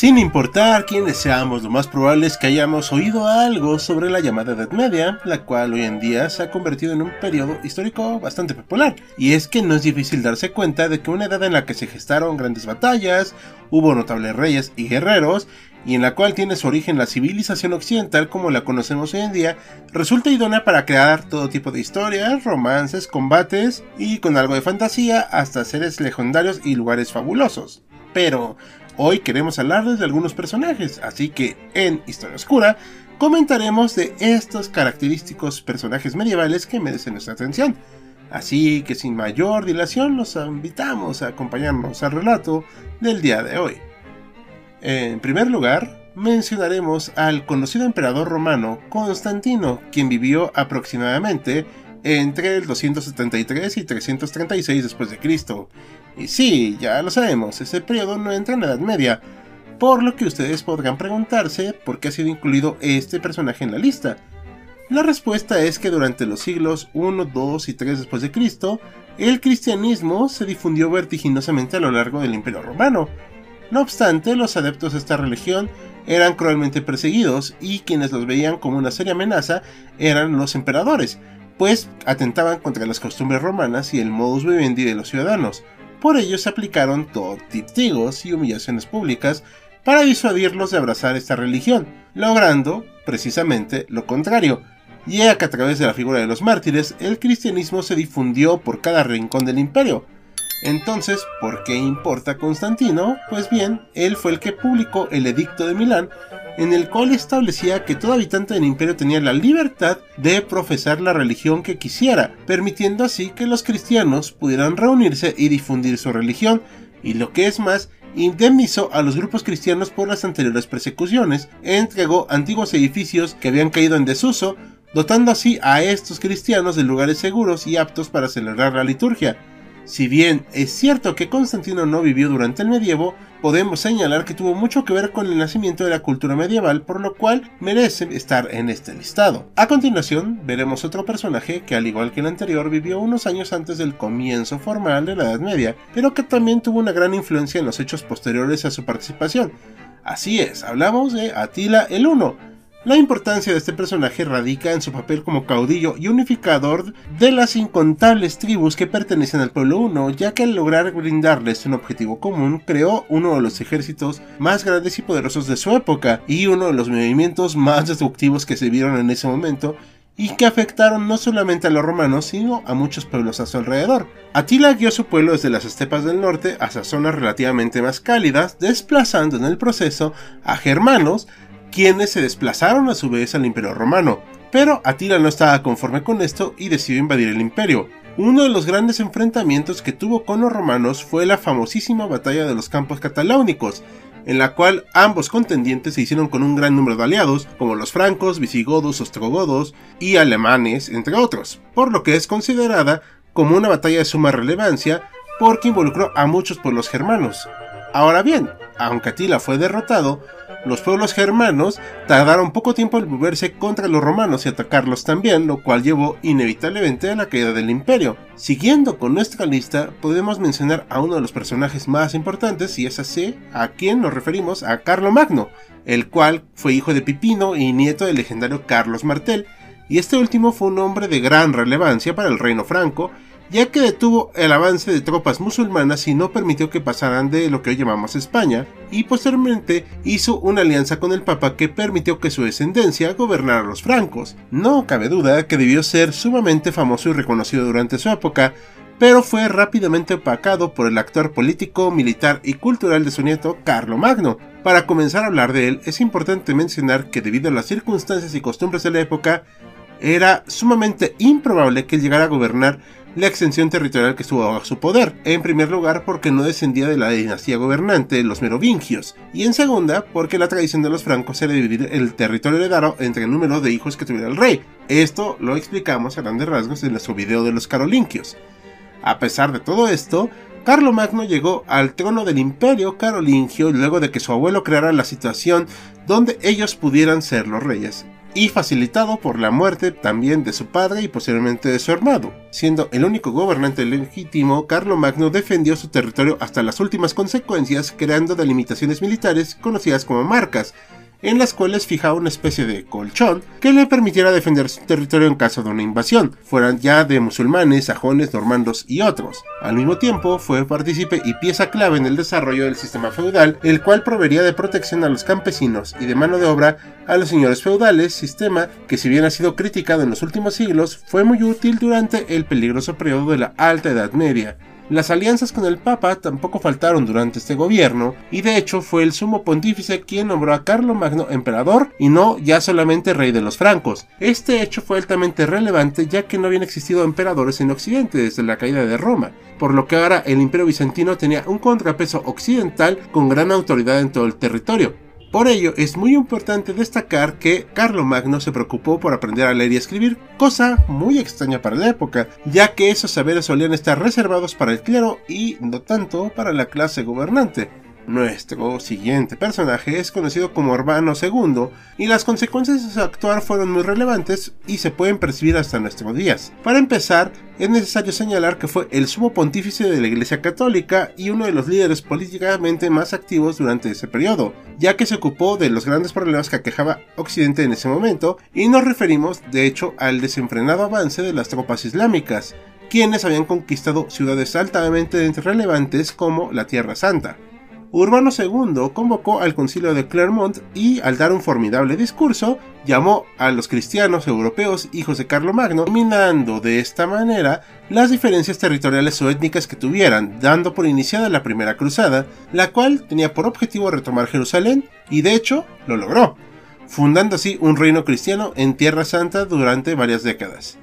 Sin importar quiénes seamos, lo más probable es que hayamos oído algo sobre la llamada Edad Media, la cual hoy en día se ha convertido en un periodo histórico bastante popular. Y es que no es difícil darse cuenta de que una edad en la que se gestaron grandes batallas, hubo notables reyes y guerreros, y en la cual tiene su origen la civilización occidental como la conocemos hoy en día, resulta idónea para crear todo tipo de historias, romances, combates y con algo de fantasía hasta seres legendarios y lugares fabulosos. Pero, Hoy queremos hablarles de algunos personajes, así que en Historia Oscura comentaremos de estos característicos personajes medievales que merecen nuestra atención. Así que sin mayor dilación los invitamos a acompañarnos al relato del día de hoy. En primer lugar, mencionaremos al conocido emperador romano Constantino, quien vivió aproximadamente entre el 273 y 336 después de Cristo y sí, ya lo sabemos, ese periodo no entra en la Edad Media, por lo que ustedes podrán preguntarse por qué ha sido incluido este personaje en la lista. La respuesta es que durante los siglos 1, 2 y 3 después de Cristo, el cristianismo se difundió vertiginosamente a lo largo del Imperio Romano. No obstante, los adeptos de esta religión eran cruelmente perseguidos y quienes los veían como una seria amenaza eran los emperadores, pues atentaban contra las costumbres romanas y el modus vivendi de los ciudadanos. Por ello se aplicaron tiptigos y humillaciones públicas para disuadirlos de abrazar esta religión, logrando precisamente lo contrario, ya que a través de la figura de los mártires el cristianismo se difundió por cada rincón del imperio. Entonces, ¿por qué importa Constantino? Pues bien, él fue el que publicó el Edicto de Milán, en el cual establecía que todo habitante del imperio tenía la libertad de profesar la religión que quisiera, permitiendo así que los cristianos pudieran reunirse y difundir su religión, y lo que es más, indemnizó a los grupos cristianos por las anteriores persecuciones, entregó antiguos edificios que habían caído en desuso, dotando así a estos cristianos de lugares seguros y aptos para celebrar la liturgia. Si bien es cierto que Constantino no vivió durante el medievo, podemos señalar que tuvo mucho que ver con el nacimiento de la cultura medieval, por lo cual merece estar en este listado. A continuación, veremos otro personaje que al igual que el anterior vivió unos años antes del comienzo formal de la Edad Media, pero que también tuvo una gran influencia en los hechos posteriores a su participación. Así es, hablamos de Atila el Uno, la importancia de este personaje radica en su papel como caudillo y unificador de las incontables tribus que pertenecen al pueblo uno, ya que al lograr brindarles un objetivo común, creó uno de los ejércitos más grandes y poderosos de su época y uno de los movimientos más destructivos que se vieron en ese momento y que afectaron no solamente a los romanos, sino a muchos pueblos a su alrededor. Atila guió su pueblo desde las estepas del norte hacia zonas relativamente más cálidas, desplazando en el proceso a germanos, quienes se desplazaron a su vez al imperio romano. Pero Atila no estaba conforme con esto y decidió invadir el imperio. Uno de los grandes enfrentamientos que tuvo con los romanos fue la famosísima batalla de los campos cataláunicos, en la cual ambos contendientes se hicieron con un gran número de aliados, como los francos, visigodos, ostrogodos y alemanes, entre otros, por lo que es considerada como una batalla de suma relevancia porque involucró a muchos pueblos germanos. Ahora bien, aunque Atila fue derrotado, los pueblos germanos tardaron poco tiempo en volverse contra los romanos y atacarlos también, lo cual llevó inevitablemente a la caída del imperio. Siguiendo con nuestra lista, podemos mencionar a uno de los personajes más importantes, y es así a quien nos referimos a Carlo Magno, el cual fue hijo de Pipino y nieto del legendario Carlos Martel, y este último fue un hombre de gran relevancia para el reino franco, ya que detuvo el avance de tropas musulmanas y no permitió que pasaran de lo que hoy llamamos España, y posteriormente hizo una alianza con el Papa que permitió que su descendencia gobernara a los francos. No cabe duda que debió ser sumamente famoso y reconocido durante su época, pero fue rápidamente opacado por el actor político, militar y cultural de su nieto Carlo Magno. Para comenzar a hablar de él, es importante mencionar que debido a las circunstancias y costumbres de la época, era sumamente improbable que él llegara a gobernar la extensión territorial que estuvo bajo su poder, en primer lugar porque no descendía de la dinastía gobernante, los merovingios, y en segunda porque la tradición de los francos era dividir el territorio heredado entre el número de hijos que tuviera el rey. Esto lo explicamos a grandes rasgos en nuestro video de los carolingios. A pesar de todo esto, Carlo Magno llegó al trono del imperio carolingio luego de que su abuelo creara la situación donde ellos pudieran ser los reyes y facilitado por la muerte también de su padre y posteriormente de su hermano. Siendo el único gobernante legítimo, Magno defendió su territorio hasta las últimas consecuencias, creando delimitaciones militares conocidas como marcas, en las cuales fijaba una especie de colchón que le permitiera defender su territorio en caso de una invasión, fueran ya de musulmanes, sajones, normandos y otros. Al mismo tiempo, fue partícipe y pieza clave en el desarrollo del sistema feudal, el cual proveería de protección a los campesinos y de mano de obra a los señores feudales, sistema que si bien ha sido criticado en los últimos siglos, fue muy útil durante el peligroso periodo de la Alta Edad Media, las alianzas con el Papa tampoco faltaron durante este gobierno, y de hecho fue el sumo pontífice quien nombró a Carlo Magno emperador y no ya solamente rey de los francos. Este hecho fue altamente relevante ya que no habían existido emperadores en Occidente desde la caída de Roma, por lo que ahora el imperio bizantino tenía un contrapeso occidental con gran autoridad en todo el territorio. Por ello, es muy importante destacar que Magno se preocupó por aprender a leer y escribir, cosa muy extraña para la época, ya que esos saberes solían estar reservados para el clero y no tanto para la clase gobernante. Nuestro siguiente personaje es conocido como Urbano II y las consecuencias de su actuar fueron muy relevantes y se pueden percibir hasta nuestros días. Para empezar, es necesario señalar que fue el sumo pontífice de la Iglesia Católica y uno de los líderes políticamente más activos durante ese periodo, ya que se ocupó de los grandes problemas que aquejaba Occidente en ese momento y nos referimos de hecho al desenfrenado avance de las tropas islámicas, quienes habían conquistado ciudades altamente relevantes como la Tierra Santa. Urbano II convocó al concilio de Clermont y, al dar un formidable discurso, llamó a los cristianos europeos hijos de Carlomagno, eliminando de esta manera las diferencias territoriales o étnicas que tuvieran, dando por iniciada la Primera Cruzada, la cual tenía por objetivo retomar Jerusalén y de hecho lo logró, fundando así un reino cristiano en Tierra Santa durante varias décadas.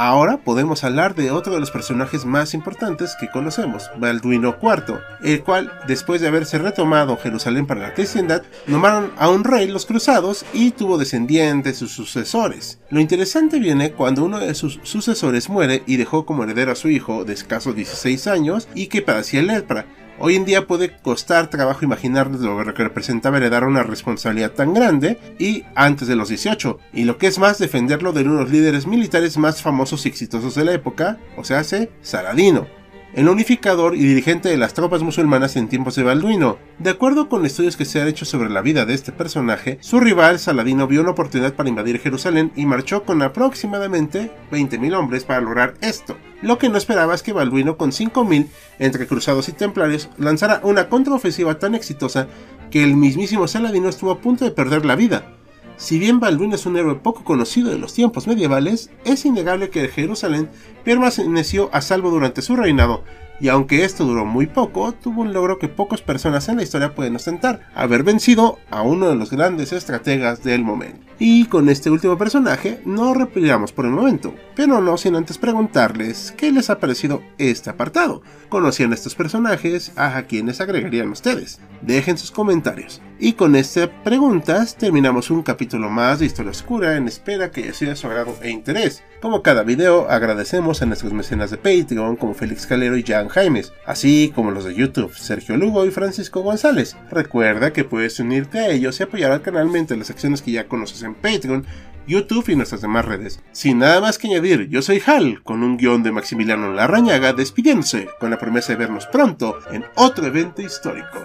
Ahora podemos hablar de otro de los personajes más importantes que conocemos, Balduino IV, el cual, después de haberse retomado Jerusalén para la cristiandad, nombraron a un rey los cruzados y tuvo descendientes, sus sucesores. Lo interesante viene cuando uno de sus sucesores muere y dejó como heredero a su hijo de escasos 16 años y que padecía lepra, Hoy en día puede costar trabajo imaginar lo que representaba heredar una responsabilidad tan grande y antes de los 18, y lo que es más defenderlo de uno de los líderes militares más famosos y exitosos de la época, o sea, hace Saladino el unificador y dirigente de las tropas musulmanas en tiempos de Balduino. De acuerdo con estudios que se han hecho sobre la vida de este personaje, su rival Saladino vio una oportunidad para invadir Jerusalén y marchó con aproximadamente 20.000 hombres para lograr esto. Lo que no esperaba es que Balduino con 5.000 entre cruzados y templarios lanzara una contraofensiva tan exitosa que el mismísimo Saladino estuvo a punto de perder la vida. Si bien Balduino es un héroe poco conocido de los tiempos medievales, es innegable que Jerusalén permaneció a salvo durante su reinado, y aunque esto duró muy poco, tuvo un logro que pocas personas en la historia pueden ostentar, haber vencido a uno de los grandes estrategas del momento. Y con este último personaje no repelamos por el momento, pero no sin antes preguntarles qué les ha parecido este apartado. ¿Conocían estos personajes? ¿A quienes agregarían ustedes? Dejen sus comentarios. Y con estas preguntas terminamos un capítulo más de Historia Oscura en espera que sido de su agrado e interés. Como cada video, agradecemos a nuestros mecenas de Patreon como Félix Calero y Jan Jaimes, así como los de YouTube, Sergio Lugo y Francisco González. Recuerda que puedes unirte a ellos y apoyar al canal mediante las acciones que ya conoces en Patreon YouTube y nuestras demás redes. Sin nada más que añadir, yo soy Hal, con un guion de Maximiliano Larrañaga despidiéndose, con la promesa de vernos pronto en otro evento histórico.